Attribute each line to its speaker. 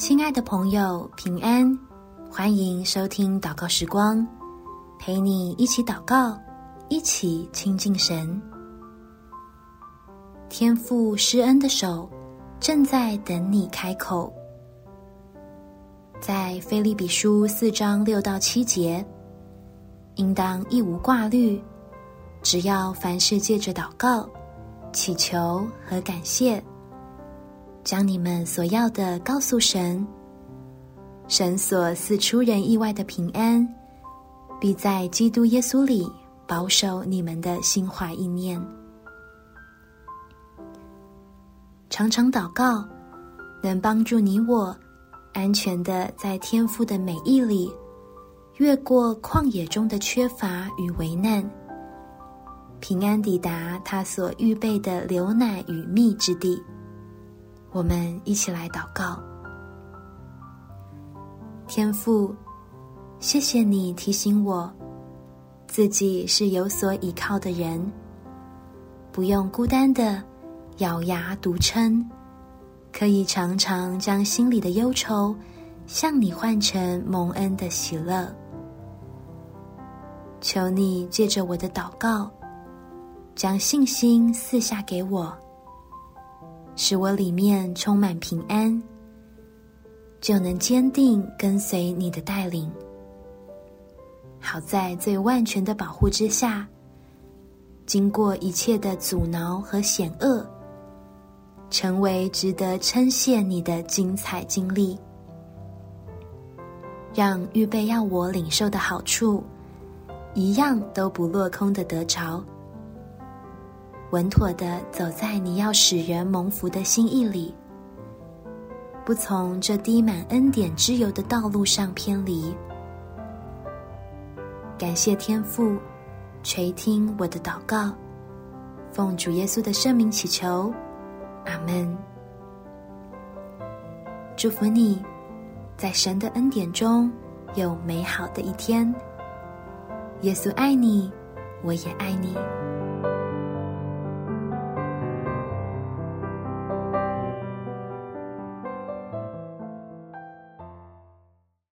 Speaker 1: 亲爱的朋友，平安！欢迎收听祷告时光，陪你一起祷告，一起亲近神。天父施恩的手正在等你开口。在腓利比书四章六到七节，应当一无挂虑，只要凡事借着祷告、祈求和感谢。将你们所要的告诉神，神所赐出人意外的平安，必在基督耶稣里保守你们的心怀意念。常常祷告，能帮助你我安全的在天父的美意里，越过旷野中的缺乏与危难，平安抵达他所预备的流奶与蜜之地。我们一起来祷告。天父，谢谢你提醒我，自己是有所依靠的人，不用孤单的咬牙独撑，可以常常将心里的忧愁向你换成蒙恩的喜乐。求你借着我的祷告，将信心赐下给我。使我里面充满平安，就能坚定跟随你的带领。好在最万全的保护之下，经过一切的阻挠和险恶，成为值得称谢你的精彩经历，让预备要我领受的好处，一样都不落空的得着。稳妥地走在你要使人蒙福的心意里，不从这滴满恩典之油的道路上偏离。感谢天父垂听我的祷告，奉主耶稣的圣名祈求，阿门。祝福你，在神的恩典中有美好的一天。耶稣爱你，我也爱你。